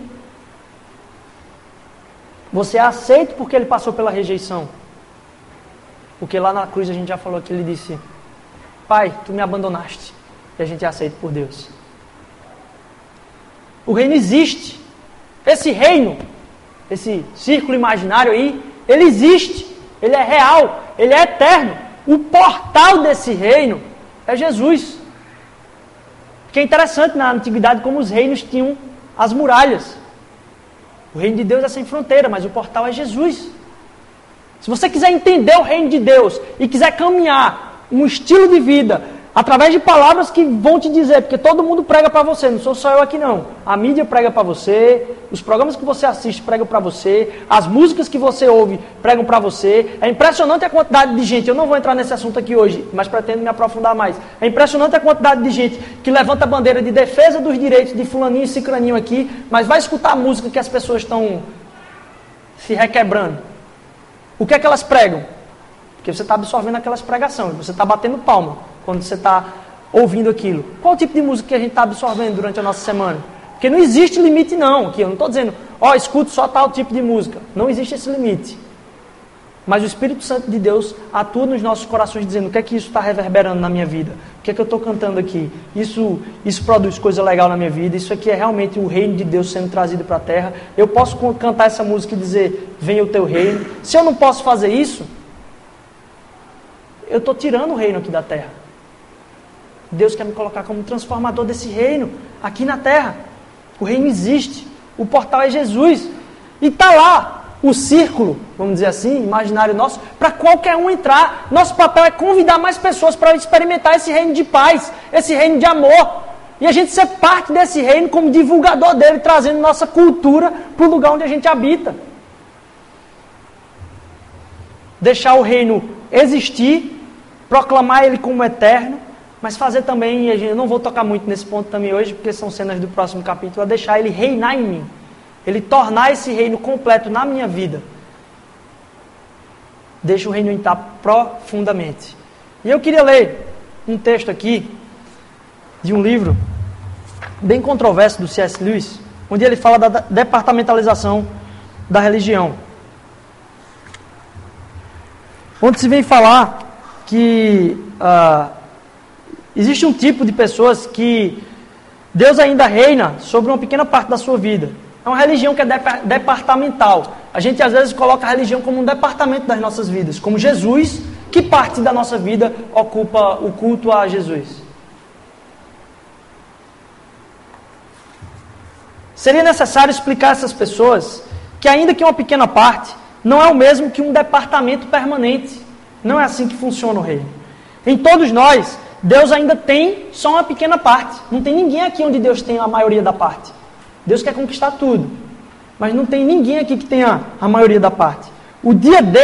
Você é aceito porque ele passou pela rejeição. Porque lá na cruz a gente já falou que ele disse: Pai, tu me abandonaste e a gente é aceito por Deus. O reino existe. Esse reino, esse círculo imaginário aí, ele existe. Ele é real, ele é eterno. O portal desse reino é Jesus. Que é interessante na antiguidade como os reinos tinham as muralhas. O reino de Deus é sem fronteira, mas o portal é Jesus. Se você quiser entender o reino de Deus e quiser caminhar um estilo de vida Através de palavras que vão te dizer, porque todo mundo prega para você, não sou só eu aqui não. A mídia prega para você, os programas que você assiste pregam para você, as músicas que você ouve pregam para você. É impressionante a quantidade de gente, eu não vou entrar nesse assunto aqui hoje, mas pretendo me aprofundar mais. É impressionante a quantidade de gente que levanta a bandeira de defesa dos direitos de fulaninho e cicraninho aqui, mas vai escutar a música que as pessoas estão se requebrando. O que é que elas pregam? Porque você está absorvendo aquelas pregações, você está batendo palma quando você está ouvindo aquilo. Qual o tipo de música que a gente está absorvendo durante a nossa semana? Porque não existe limite não, aqui eu não estou dizendo, ó, oh, escuto só tal tipo de música. Não existe esse limite. Mas o Espírito Santo de Deus atua nos nossos corações dizendo o que é que isso está reverberando na minha vida, o que é que eu estou cantando aqui. Isso, isso produz coisa legal na minha vida, isso aqui é realmente o reino de Deus sendo trazido para a terra. Eu posso cantar essa música e dizer, venha o teu reino. Se eu não posso fazer isso, eu estou tirando o reino aqui da terra. Deus quer me colocar como transformador desse reino aqui na terra. O reino existe. O portal é Jesus. E está lá o círculo, vamos dizer assim, imaginário nosso, para qualquer um entrar. Nosso papel é convidar mais pessoas para experimentar esse reino de paz, esse reino de amor. E a gente ser parte desse reino como divulgador dele, trazendo nossa cultura para o lugar onde a gente habita. Deixar o reino existir, proclamar ele como eterno mas fazer também, eu não vou tocar muito nesse ponto também hoje, porque são cenas do próximo capítulo, é deixar ele reinar em mim. Ele tornar esse reino completo na minha vida. Deixa o reino entrar profundamente. E eu queria ler um texto aqui de um livro bem controverso do C.S. Lewis, onde ele fala da departamentalização da religião. Onde se vem falar que uh, Existe um tipo de pessoas que Deus ainda reina sobre uma pequena parte da sua vida. É uma religião que é departamental. A gente às vezes coloca a religião como um departamento das nossas vidas, como Jesus, que parte da nossa vida ocupa o culto a Jesus. Seria necessário explicar a essas pessoas que, ainda que uma pequena parte, não é o mesmo que um departamento permanente. Não é assim que funciona o reino. Em todos nós, Deus ainda tem só uma pequena parte. Não tem ninguém aqui onde Deus tem a maioria da parte. Deus quer conquistar tudo. Mas não tem ninguém aqui que tenha a maioria da parte. O dia D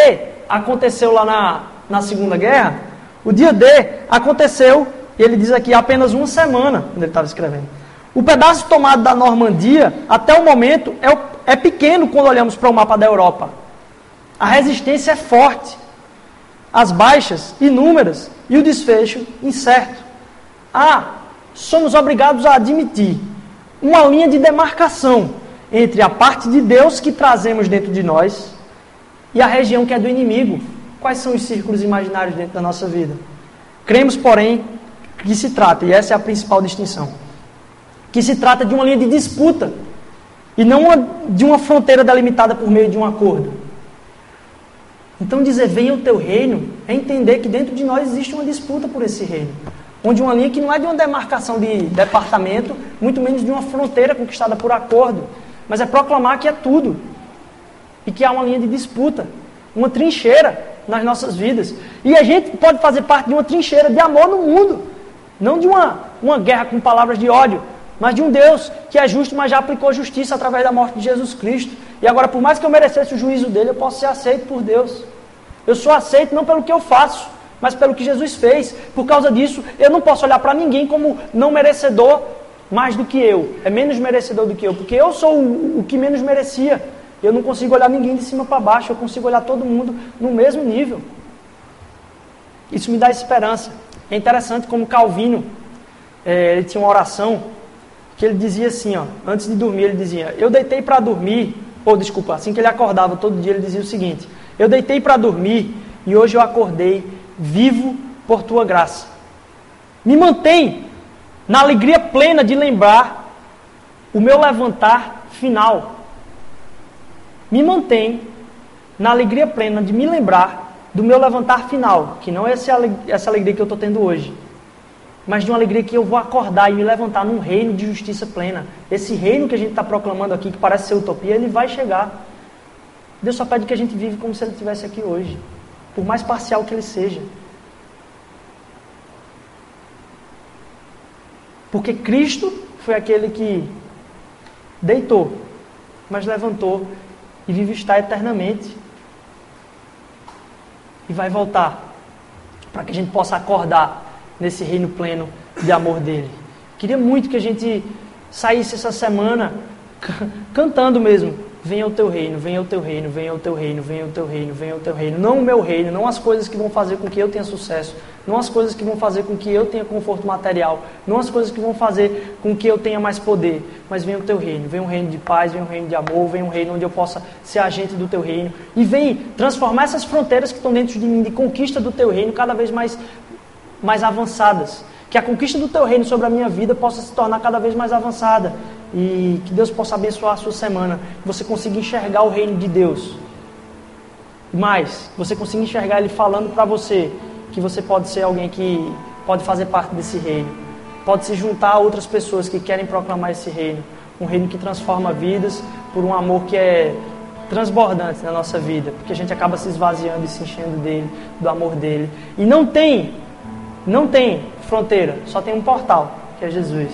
aconteceu lá na, na Segunda Guerra. O dia D aconteceu, e ele diz aqui, apenas uma semana, quando ele estava escrevendo. O pedaço tomado da Normandia, até o momento, é, é pequeno quando olhamos para o mapa da Europa. A resistência é forte. As baixas, inúmeras, e o desfecho incerto. Ah, somos obrigados a admitir uma linha de demarcação entre a parte de Deus que trazemos dentro de nós e a região que é do inimigo. Quais são os círculos imaginários dentro da nossa vida? Cremos, porém, que se trata, e essa é a principal distinção, que se trata de uma linha de disputa e não de uma fronteira delimitada por meio de um acordo. Então dizer venha o teu reino é entender que dentro de nós existe uma disputa por esse reino. Onde uma linha que não é de uma demarcação de departamento, muito menos de uma fronteira conquistada por acordo, mas é proclamar que é tudo. E que há uma linha de disputa, uma trincheira nas nossas vidas. E a gente pode fazer parte de uma trincheira de amor no mundo. Não de uma, uma guerra com palavras de ódio, mas de um Deus que é justo, mas já aplicou justiça através da morte de Jesus Cristo. E agora, por mais que eu merecesse o juízo dele, eu posso ser aceito por Deus. Eu sou aceito não pelo que eu faço, mas pelo que Jesus fez. Por causa disso, eu não posso olhar para ninguém como não merecedor mais do que eu. É menos merecedor do que eu, porque eu sou o, o que menos merecia. Eu não consigo olhar ninguém de cima para baixo, eu consigo olhar todo mundo no mesmo nível. Isso me dá esperança. É interessante como Calvino, é, ele tinha uma oração que ele dizia assim, ó, antes de dormir, ele dizia: Eu deitei para dormir, ou desculpa, assim que ele acordava todo dia, ele dizia o seguinte: Eu deitei para dormir e hoje eu acordei vivo por tua graça. Me mantém na alegria plena de lembrar o meu levantar final. Me mantém na alegria plena de me lembrar do meu levantar final, que não é essa alegria que eu estou tendo hoje mas de uma alegria que eu vou acordar e me levantar num reino de justiça plena. Esse reino que a gente está proclamando aqui, que parece ser utopia, ele vai chegar. Deus só pede que a gente vive como se ele estivesse aqui hoje, por mais parcial que ele seja. Porque Cristo foi aquele que deitou, mas levantou e vive estar eternamente. E vai voltar para que a gente possa acordar nesse reino pleno de amor dele. Queria muito que a gente saísse essa semana cantando mesmo. Venha o teu reino, venha o teu reino, venha o teu reino, venha o teu reino, venha o teu reino. Não o meu reino, não as coisas que vão fazer com que eu tenha sucesso, não as coisas que vão fazer com que eu tenha conforto material, não as coisas que vão fazer com que eu tenha mais poder, mas venha o teu reino, venha um reino de paz, venha um reino de amor, venha um reino onde eu possa ser agente do teu reino e vem transformar essas fronteiras que estão dentro de mim de conquista do teu reino cada vez mais mais avançadas. Que a conquista do teu reino sobre a minha vida possa se tornar cada vez mais avançada. E que Deus possa abençoar a sua semana. Que você consiga enxergar o reino de Deus. Mais, você consiga enxergar Ele falando para você que você pode ser alguém que pode fazer parte desse reino. Pode se juntar a outras pessoas que querem proclamar esse reino. Um reino que transforma vidas por um amor que é transbordante na nossa vida, porque a gente acaba se esvaziando e se enchendo dele, do amor dele. E não tem não tem fronteira, só tem um portal, que é Jesus.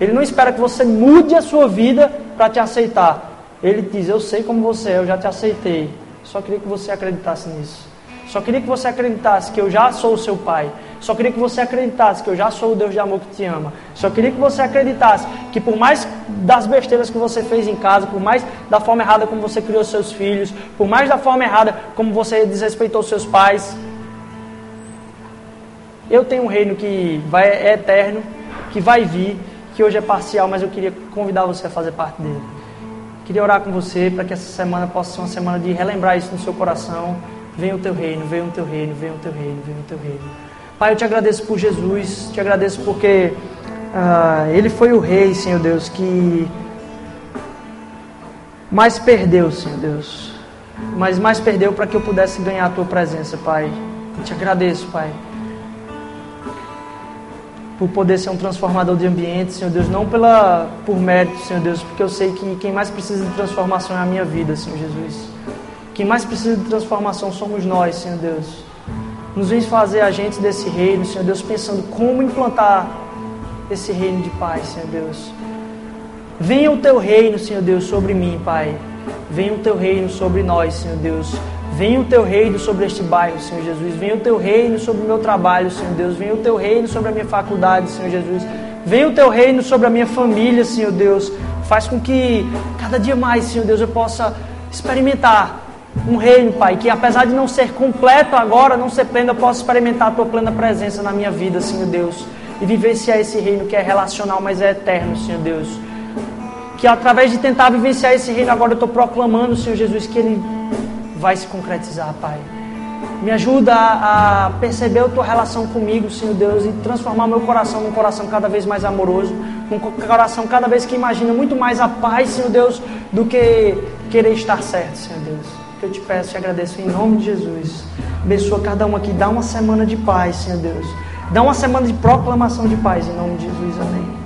Ele não espera que você mude a sua vida para te aceitar. Ele diz: Eu sei como você é, eu já te aceitei. Só queria que você acreditasse nisso. Só queria que você acreditasse que eu já sou o seu pai. Só queria que você acreditasse que eu já sou o Deus de amor que te ama. Só queria que você acreditasse que por mais das besteiras que você fez em casa, por mais da forma errada como você criou seus filhos, por mais da forma errada como você desrespeitou seus pais, eu tenho um reino que vai, é eterno, que vai vir, que hoje é parcial, mas eu queria convidar você a fazer parte dele. Queria orar com você para que essa semana possa ser uma semana de relembrar isso no seu coração. Venha o teu reino, venha o teu reino, venha o teu reino, venha o teu reino. Pai, eu te agradeço por Jesus, te agradeço porque uh, Ele foi o Rei, Senhor Deus, que mais perdeu, Senhor Deus. Mas mais perdeu para que eu pudesse ganhar a tua presença, Pai. Eu te agradeço, Pai por poder ser um transformador de ambiente, Senhor Deus, não pela por mérito, Senhor Deus, porque eu sei que quem mais precisa de transformação é a minha vida, Senhor Jesus. Quem mais precisa de transformação somos nós, Senhor Deus. Nos vem fazer agentes desse reino, Senhor Deus, pensando como implantar esse reino de paz, Senhor Deus. Venha o teu reino, Senhor Deus, sobre mim, Pai. Venha o teu reino sobre nós, Senhor Deus. Venha o teu reino sobre este bairro, Senhor Jesus. Venha o teu reino sobre o meu trabalho, Senhor Deus. Venha o teu reino sobre a minha faculdade, Senhor Jesus. Venha o teu reino sobre a minha família, Senhor Deus. Faz com que cada dia mais, Senhor Deus, eu possa experimentar um reino, Pai, que apesar de não ser completo agora, não ser pleno, eu possa experimentar a tua plena presença na minha vida, Senhor Deus. E vivenciar esse reino que é relacional, mas é eterno, Senhor Deus. Que através de tentar vivenciar esse reino, agora eu estou proclamando, Senhor Jesus, que ele vai se concretizar, Pai. Me ajuda a, perceber a tua relação comigo, Senhor Deus, e transformar meu coração num coração cada vez mais amoroso, num coração cada vez que imagina muito mais a paz, Senhor Deus, do que querer estar certo, Senhor Deus. Que eu te peço e agradeço em nome de Jesus. Abençoa cada um aqui, dá uma semana de paz, Senhor Deus. Dá uma semana de proclamação de paz em nome de Jesus. Amém.